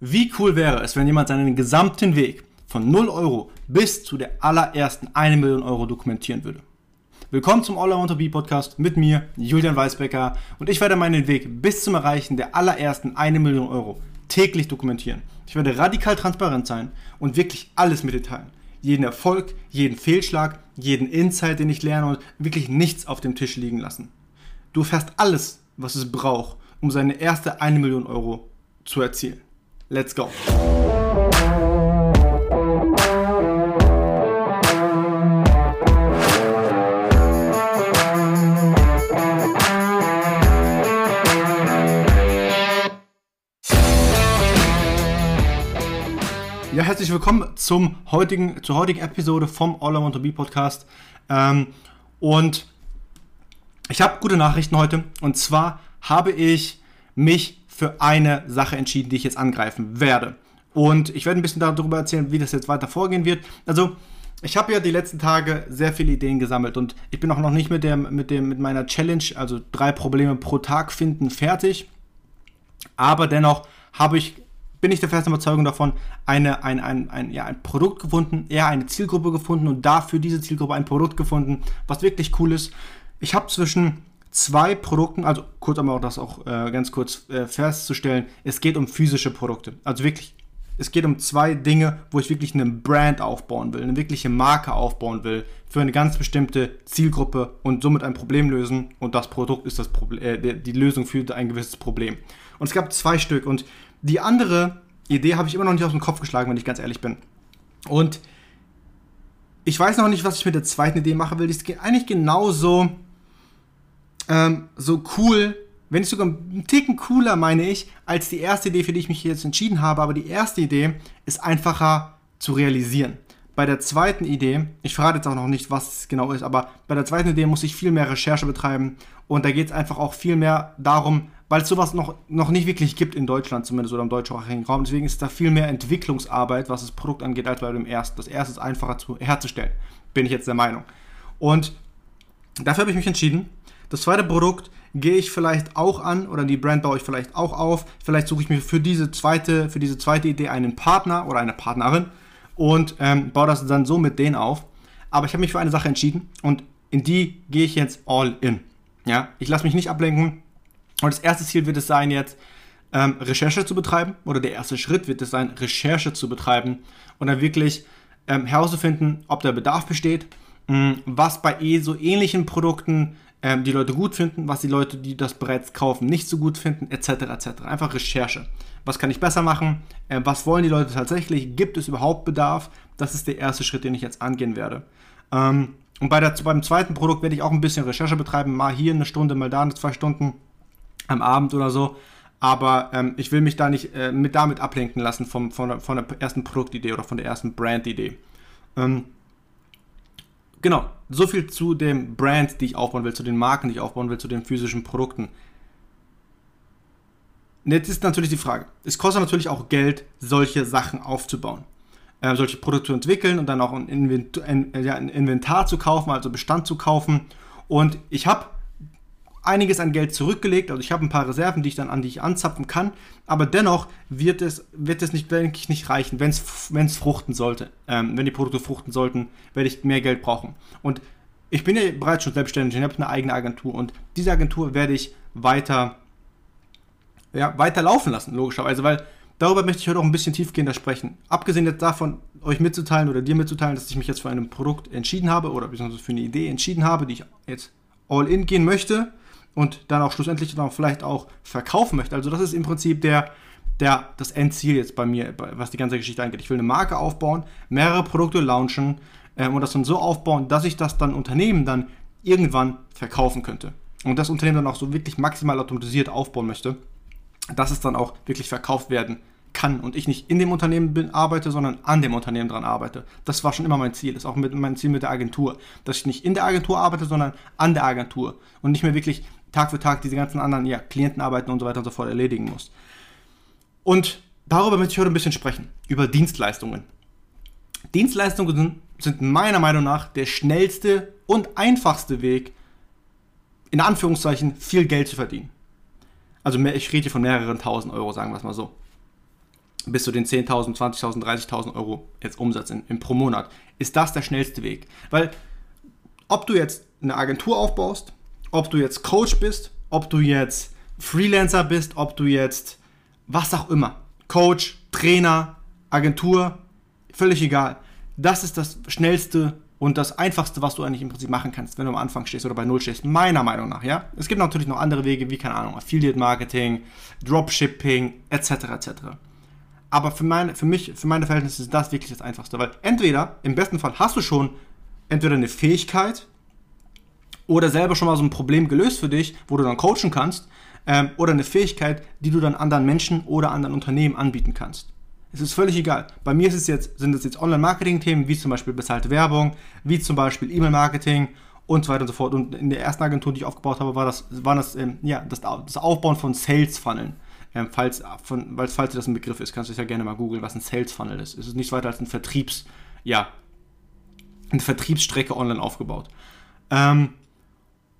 Wie cool wäre es, wenn jemand seinen gesamten Weg von 0 Euro bis zu der allerersten 1 Million Euro dokumentieren würde? Willkommen zum All to Be Podcast mit mir, Julian Weisbecker, und ich werde meinen Weg bis zum Erreichen der allerersten 1 Million Euro täglich dokumentieren. Ich werde radikal transparent sein und wirklich alles mit dir teilen. Jeden Erfolg, jeden Fehlschlag, jeden Insight, den ich lerne und wirklich nichts auf dem Tisch liegen lassen. Du erfährst alles, was es braucht, um seine erste 1 Million Euro zu erzielen. Let's go! Ja, herzlich willkommen zum heutigen, zur heutigen Episode vom All I Want to Be Podcast. Ähm, und ich habe gute Nachrichten heute. Und zwar habe ich mich für eine Sache entschieden, die ich jetzt angreifen werde. Und ich werde ein bisschen darüber erzählen, wie das jetzt weiter vorgehen wird. Also, ich habe ja die letzten Tage sehr viele Ideen gesammelt und ich bin auch noch nicht mit, dem, mit, dem, mit meiner Challenge, also drei Probleme pro Tag finden, fertig. Aber dennoch habe ich, bin ich der festen Überzeugung davon, eine, ein, ein, ein, ja, ein Produkt gefunden, eher eine Zielgruppe gefunden und dafür diese Zielgruppe ein Produkt gefunden, was wirklich cool ist. Ich habe zwischen zwei Produkten, also kurz einmal auch das auch äh, ganz kurz äh, festzustellen, es geht um physische Produkte. Also wirklich, es geht um zwei Dinge, wo ich wirklich eine Brand aufbauen will, eine wirkliche Marke aufbauen will für eine ganz bestimmte Zielgruppe und somit ein Problem lösen. Und das Produkt ist das Problem, äh, die Lösung für ein gewisses Problem. Und es gab zwei Stück und die andere Idee habe ich immer noch nicht aus dem Kopf geschlagen, wenn ich ganz ehrlich bin. Und ich weiß noch nicht, was ich mit der zweiten Idee machen will. Die ist eigentlich genauso ähm, so cool, wenn nicht sogar einen Ticken cooler, meine ich, als die erste Idee, für die ich mich jetzt entschieden habe. Aber die erste Idee ist einfacher zu realisieren. Bei der zweiten Idee, ich verrate jetzt auch noch nicht, was es genau ist, aber bei der zweiten Idee muss ich viel mehr Recherche betreiben und da geht es einfach auch viel mehr darum, weil es sowas noch, noch nicht wirklich gibt in Deutschland zumindest oder im deutschsprachigen Raum. Deswegen ist da viel mehr Entwicklungsarbeit, was das Produkt angeht, als bei dem ersten. Das erste ist einfacher zu, herzustellen, bin ich jetzt der Meinung. Und dafür habe ich mich entschieden, das zweite Produkt gehe ich vielleicht auch an oder die Brand baue ich vielleicht auch auf. Vielleicht suche ich mir für diese zweite, für diese zweite Idee einen Partner oder eine Partnerin und ähm, baue das dann so mit denen auf. Aber ich habe mich für eine Sache entschieden und in die gehe ich jetzt all in. Ja, ich lasse mich nicht ablenken. Und das erste Ziel wird es sein, jetzt ähm, Recherche zu betreiben, oder der erste Schritt wird es sein, Recherche zu betreiben und dann wirklich ähm, herauszufinden, ob der Bedarf besteht, mh, was bei eh so ähnlichen Produkten ähm, die Leute gut finden, was die Leute, die das bereits kaufen, nicht so gut finden, etc. etc. Einfach Recherche. Was kann ich besser machen? Äh, was wollen die Leute tatsächlich? Gibt es überhaupt Bedarf? Das ist der erste Schritt, den ich jetzt angehen werde. Ähm, und bei der, beim zweiten Produkt werde ich auch ein bisschen Recherche betreiben, mal hier eine Stunde, mal da eine zwei Stunden am Abend oder so. Aber ähm, ich will mich da nicht äh, mit damit ablenken lassen vom, von, der, von der ersten Produktidee oder von der ersten Brandidee. Ähm, genau, so viel zu dem Brand, die ich aufbauen will, zu den Marken, die ich aufbauen will, zu den physischen Produkten. Jetzt ist natürlich die Frage, es kostet natürlich auch Geld, solche Sachen aufzubauen. Äh, solche Produkte zu entwickeln und dann auch ein Inventar, ein, ja, ein Inventar zu kaufen, also Bestand zu kaufen. Und ich habe einiges an Geld zurückgelegt, also ich habe ein paar Reserven, die ich dann an die ich anzapfen kann, aber dennoch wird es, wird es nicht, denke ich, nicht reichen, wenn es fruchten sollte. Ähm, wenn die Produkte fruchten sollten, werde ich mehr Geld brauchen. Und ich bin ja bereits schon selbstständig, ich habe eine eigene Agentur und diese Agentur werde ich weiter, ja, weiter laufen lassen, logischerweise, weil darüber möchte ich heute auch ein bisschen tiefgehender sprechen. Abgesehen jetzt davon, euch mitzuteilen oder dir mitzuteilen, dass ich mich jetzt für ein Produkt entschieden habe oder beziehungsweise für eine Idee entschieden habe, die ich jetzt all in gehen möchte, und dann auch schlussendlich dann auch vielleicht auch verkaufen möchte. Also das ist im Prinzip der, der, das Endziel jetzt bei mir, was die ganze Geschichte angeht. Ich will eine Marke aufbauen, mehrere Produkte launchen ähm, und das dann so aufbauen, dass ich das dann Unternehmen dann irgendwann verkaufen könnte. Und das Unternehmen dann auch so wirklich maximal automatisiert aufbauen möchte, dass es dann auch wirklich verkauft werden kann und ich nicht in dem Unternehmen bin, arbeite, sondern an dem Unternehmen dran arbeite. Das war schon immer mein Ziel. Das ist auch mit, mein Ziel mit der Agentur. Dass ich nicht in der Agentur arbeite, sondern an der Agentur und nicht mehr wirklich Tag für Tag diese ganzen anderen ja, Klientenarbeiten und so weiter und so fort erledigen muss. Und darüber möchte ich heute ein bisschen sprechen, über Dienstleistungen. Dienstleistungen sind meiner Meinung nach der schnellste und einfachste Weg, in Anführungszeichen viel Geld zu verdienen. Also ich rede hier von mehreren tausend Euro, sagen wir es mal so. bis zu den 10.000, 20.000, 30.000 Euro jetzt Umsatz in, in, pro Monat. Ist das der schnellste Weg? Weil ob du jetzt eine Agentur aufbaust, ob du jetzt Coach bist, ob du jetzt Freelancer bist, ob du jetzt was auch immer, Coach, Trainer, Agentur, völlig egal. Das ist das schnellste und das einfachste, was du eigentlich im Prinzip machen kannst, wenn du am Anfang stehst oder bei Null stehst, meiner Meinung nach, ja. Es gibt natürlich noch andere Wege, wie, keine Ahnung, Affiliate Marketing, Dropshipping, etc., etc. Aber für, meine, für mich, für meine Verhältnisse ist das wirklich das Einfachste, weil entweder, im besten Fall hast du schon entweder eine Fähigkeit oder selber schon mal so ein Problem gelöst für dich, wo du dann coachen kannst, ähm, oder eine Fähigkeit, die du dann anderen Menschen oder anderen Unternehmen anbieten kannst. Es ist völlig egal. Bei mir ist es jetzt, sind es jetzt Online-Marketing-Themen, wie zum Beispiel bezahlte Werbung, wie zum Beispiel E-Mail-Marketing und so weiter und so fort. Und in der ersten Agentur, die ich aufgebaut habe, war das, war das, ähm, ja, das, das Aufbauen von Sales-Funneln. Ähm, falls, von, weil, falls das ein Begriff ist, kannst du es ja gerne mal googeln, was ein Sales-Funnel ist. Es ist nichts weiter als ein Vertriebs, ja, eine Vertriebsstrecke online aufgebaut. Ähm,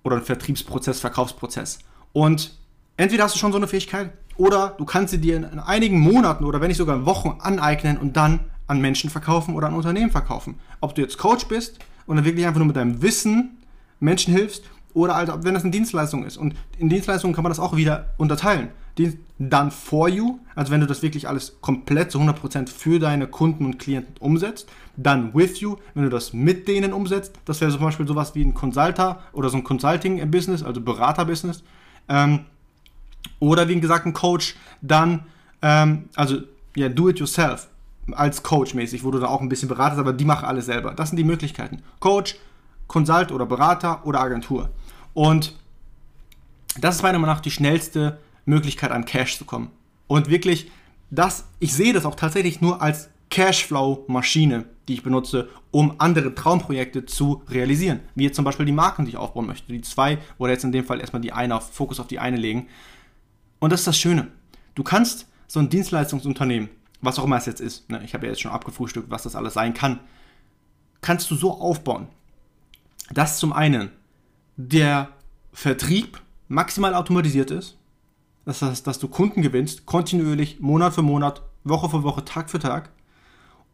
oder ein Vertriebsprozess, Verkaufsprozess. Und entweder hast du schon so eine Fähigkeit oder du kannst sie dir in einigen Monaten oder wenn nicht sogar Wochen aneignen und dann an Menschen verkaufen oder an Unternehmen verkaufen. Ob du jetzt Coach bist und dann wirklich einfach nur mit deinem Wissen Menschen hilfst oder halt, wenn das eine Dienstleistung ist. Und in Dienstleistungen kann man das auch wieder unterteilen. Done for you, also wenn du das wirklich alles komplett zu 100% für deine Kunden und Klienten umsetzt. Done with you, wenn du das mit denen umsetzt. Das wäre zum Beispiel sowas wie ein Consulter oder so ein Consulting-Business, also Berater-Business. Ähm, oder wie gesagt ein Coach, dann, ähm, also ja, do it yourself als Coach mäßig, wo du da auch ein bisschen beratest, aber die machen alles selber. Das sind die Möglichkeiten. Coach, Consult oder Berater oder Agentur. Und das ist meiner Meinung nach die schnellste Möglichkeit, an Cash zu kommen. Und wirklich, das, ich sehe das auch tatsächlich nur als Cashflow-Maschine, die ich benutze, um andere Traumprojekte zu realisieren. Wie jetzt zum Beispiel die Marken, die ich aufbauen möchte. Die zwei oder jetzt in dem Fall erstmal die eine auf Fokus auf die eine legen. Und das ist das Schöne. Du kannst so ein Dienstleistungsunternehmen, was auch immer es jetzt ist, ne, ich habe ja jetzt schon abgefrühstückt, was das alles sein kann, kannst du so aufbauen, dass zum einen der Vertrieb maximal automatisiert ist, das heißt, dass du Kunden gewinnst, kontinuierlich, Monat für Monat, Woche für Woche, Tag für Tag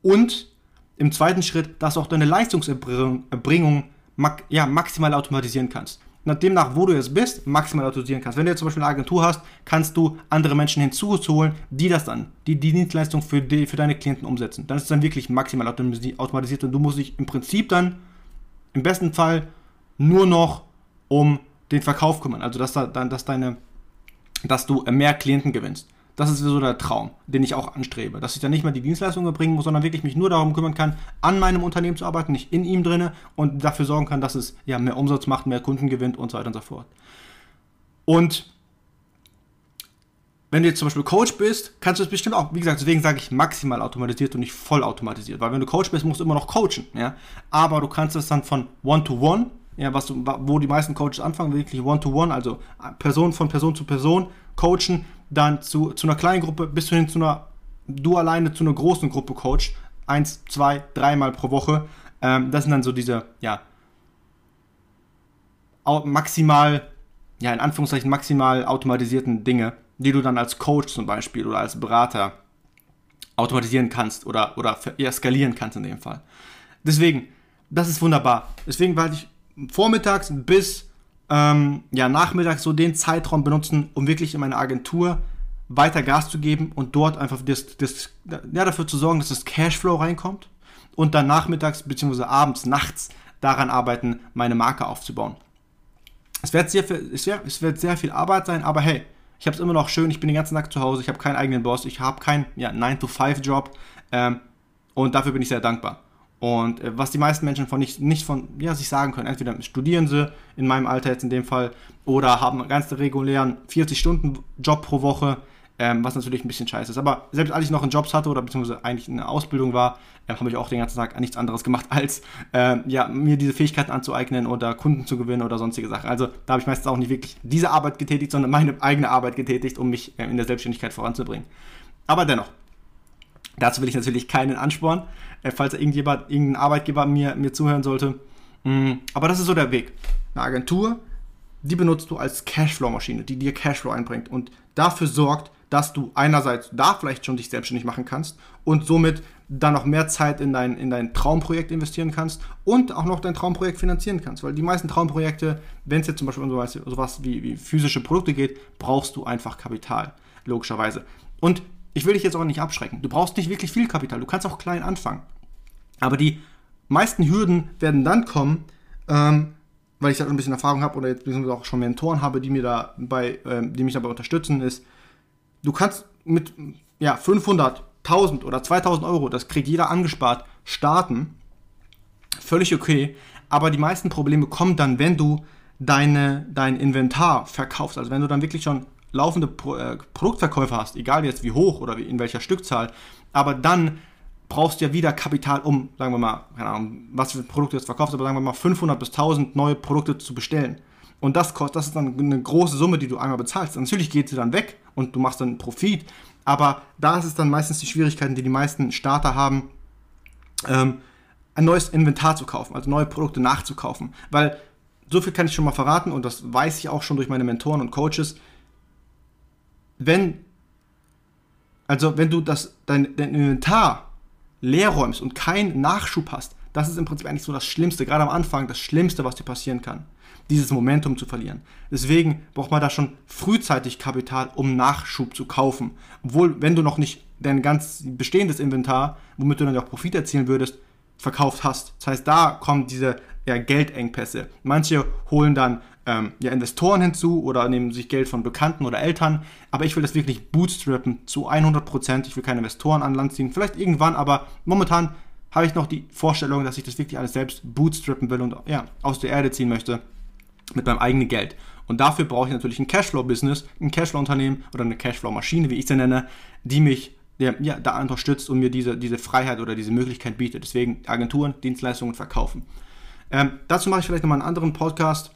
und im zweiten Schritt, dass du auch deine Leistungserbringung ja, maximal automatisieren kannst nach demnach, wo du jetzt bist, maximal automatisieren kannst. Wenn du jetzt zum Beispiel eine Agentur hast, kannst du andere Menschen hinzuholen, die das dann, die die Dienstleistung für, die, für deine Klienten umsetzen. Dann ist es dann wirklich maximal automatisiert und du musst dich im Prinzip dann im besten Fall nur noch um den Verkauf kümmern. Also dass, da, dass, deine, dass du mehr Klienten gewinnst. Das ist so der Traum, den ich auch anstrebe. Dass ich dann nicht mehr die Dienstleistungen erbringen muss, sondern wirklich mich nur darum kümmern kann, an meinem Unternehmen zu arbeiten, nicht in ihm drinne und dafür sorgen kann, dass es ja, mehr Umsatz macht, mehr Kunden gewinnt und so weiter und so fort. Und wenn du jetzt zum Beispiel Coach bist, kannst du es bestimmt auch, wie gesagt, deswegen sage ich maximal automatisiert und nicht voll automatisiert, weil wenn du Coach bist, musst du immer noch coachen, ja. Aber du kannst es dann von One-to-One, -One, ja, was du, wo die meisten Coaches anfangen, wirklich One-to-One, -One, also Person von Person zu Person coachen, dann zu, zu einer kleinen Gruppe bis hin zu einer, du alleine zu einer großen Gruppe coach, eins, zwei, dreimal pro Woche. Ähm, das sind dann so diese, ja, maximal, ja, in Anführungszeichen maximal automatisierten Dinge, die du dann als Coach zum Beispiel oder als Berater automatisieren kannst oder, oder skalieren kannst in dem Fall. Deswegen, das ist wunderbar. Deswegen werde ich vormittags bis ähm, ja, nachmittags so den Zeitraum benutzen, um wirklich in meiner Agentur weiter Gas zu geben und dort einfach das, das, ja, dafür zu sorgen, dass das Cashflow reinkommt und dann nachmittags bzw. abends, nachts daran arbeiten, meine Marke aufzubauen. Es wird, sehr viel, es, wird, es wird sehr viel Arbeit sein, aber hey, ich habe es immer noch schön, ich bin den ganzen Tag zu Hause, ich habe keinen eigenen Boss, ich habe keinen ja, 9-to-5-Job ähm, und dafür bin ich sehr dankbar. Und äh, was die meisten Menschen von nicht, nicht von ja, sich sagen können, entweder studieren sie, in meinem Alter jetzt in dem Fall, oder haben einen ganz regulären 40-Stunden-Job pro Woche, ähm, was natürlich ein bisschen scheiße ist. Aber selbst als ich noch einen Jobs hatte oder beziehungsweise eigentlich in der Ausbildung war, äh, habe ich auch den ganzen Tag nichts anderes gemacht, als äh, ja, mir diese Fähigkeiten anzueignen oder Kunden zu gewinnen oder sonstige Sachen. Also da habe ich meistens auch nicht wirklich diese Arbeit getätigt, sondern meine eigene Arbeit getätigt, um mich äh, in der Selbstständigkeit voranzubringen. Aber dennoch, dazu will ich natürlich keinen anspornen, äh, falls irgendjemand, irgendein Arbeitgeber mir, mir zuhören sollte. Mm, aber das ist so der Weg. Eine Agentur, die benutzt du als Cashflow-Maschine, die dir Cashflow einbringt und dafür sorgt, dass du einerseits da vielleicht schon dich selbstständig machen kannst und somit dann noch mehr Zeit in dein, in dein Traumprojekt investieren kannst und auch noch dein Traumprojekt finanzieren kannst. Weil die meisten Traumprojekte, wenn es jetzt zum Beispiel um sowas, sowas wie, wie physische Produkte geht, brauchst du einfach Kapital, logischerweise. Und ich will dich jetzt auch nicht abschrecken. Du brauchst nicht wirklich viel Kapital. Du kannst auch klein anfangen. Aber die meisten Hürden werden dann kommen, ähm, weil ich da ein bisschen Erfahrung habe oder jetzt auch schon Mentoren habe, die mir dabei, ähm, die mich dabei unterstützen, ist, du kannst mit ja, 500, 1000 oder 2000 Euro, das kriegt jeder angespart, starten. Völlig okay. Aber die meisten Probleme kommen dann, wenn du deine, dein Inventar verkaufst. Also wenn du dann wirklich schon laufende Pro, äh, Produktverkäufe hast, egal jetzt wie hoch oder wie, in welcher Stückzahl, aber dann brauchst du ja wieder Kapital, um, sagen wir mal, keine Ahnung, was für Produkte du jetzt verkaufst, aber sagen wir mal 500 bis 1000 neue Produkte zu bestellen. Und das kostet, das ist dann eine große Summe, die du einmal bezahlst. natürlich geht sie dann weg und du machst dann Profit, aber da ist es dann meistens die Schwierigkeiten, die die meisten Starter haben, ähm, ein neues Inventar zu kaufen, also neue Produkte nachzukaufen. Weil so viel kann ich schon mal verraten und das weiß ich auch schon durch meine Mentoren und Coaches. Wenn, also wenn du das, dein, dein Inventar leer räumst und keinen Nachschub hast, das ist im Prinzip eigentlich so das Schlimmste, gerade am Anfang das Schlimmste, was dir passieren kann, dieses Momentum zu verlieren. Deswegen braucht man da schon frühzeitig Kapital, um Nachschub zu kaufen. Obwohl, wenn du noch nicht dein ganz bestehendes Inventar, womit du dann auch Profit erzielen würdest, verkauft hast. Das heißt, da kommen diese ja, Geldengpässe. Manche holen dann ähm, ja, Investoren hinzu oder nehmen sich Geld von Bekannten oder Eltern. Aber ich will das wirklich bootstrappen zu 100%. Ich will keine Investoren an Land ziehen. Vielleicht irgendwann, aber momentan habe ich noch die Vorstellung, dass ich das wirklich alles selbst bootstrappen will und ja, aus der Erde ziehen möchte mit meinem eigenen Geld. Und dafür brauche ich natürlich ein Cashflow-Business, ein Cashflow-Unternehmen oder eine Cashflow-Maschine, wie ich sie nenne, die mich ja, da unterstützt und mir diese, diese Freiheit oder diese Möglichkeit bietet. Deswegen Agenturen, Dienstleistungen verkaufen. Ähm, dazu mache ich vielleicht nochmal einen anderen Podcast,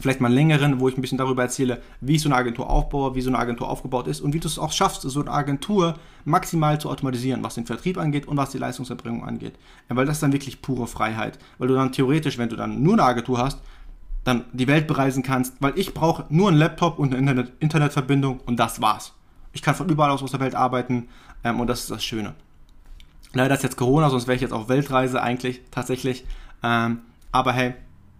vielleicht mal einen längeren, wo ich ein bisschen darüber erzähle, wie ich so eine Agentur aufbaue, wie so eine Agentur aufgebaut ist und wie du es auch schaffst, so eine Agentur maximal zu automatisieren, was den Vertrieb angeht und was die Leistungserbringung angeht. Weil das ist dann wirklich pure Freiheit. Weil du dann theoretisch, wenn du dann nur eine Agentur hast, dann die Welt bereisen kannst, weil ich brauche nur einen Laptop und eine Internet Internetverbindung und das war's. Ich kann von überall aus aus der Welt arbeiten ähm, und das ist das Schöne. Leider ist jetzt Corona, sonst wäre ich jetzt auf Weltreise eigentlich tatsächlich. Ähm, aber hey,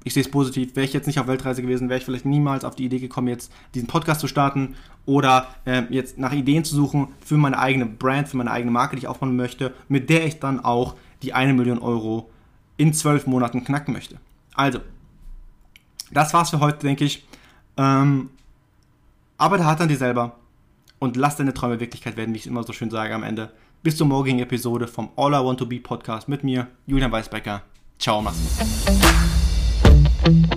ich sehe es positiv. Wäre ich jetzt nicht auf Weltreise gewesen, wäre ich vielleicht niemals auf die Idee gekommen, jetzt diesen Podcast zu starten oder äh, jetzt nach Ideen zu suchen für meine eigene Brand, für meine eigene Marke, die ich aufbauen möchte, mit der ich dann auch die eine Million Euro in zwölf Monaten knacken möchte. Also, das war's für heute, denke ich. Ähm, arbeite hart an dir selber und lass deine Träume Wirklichkeit werden, wie ich immer so schön sage am Ende. Bis zur morgigen Episode vom All I Want to Be Podcast mit mir, Julian Weisbecker. Ciao, mach's. thank you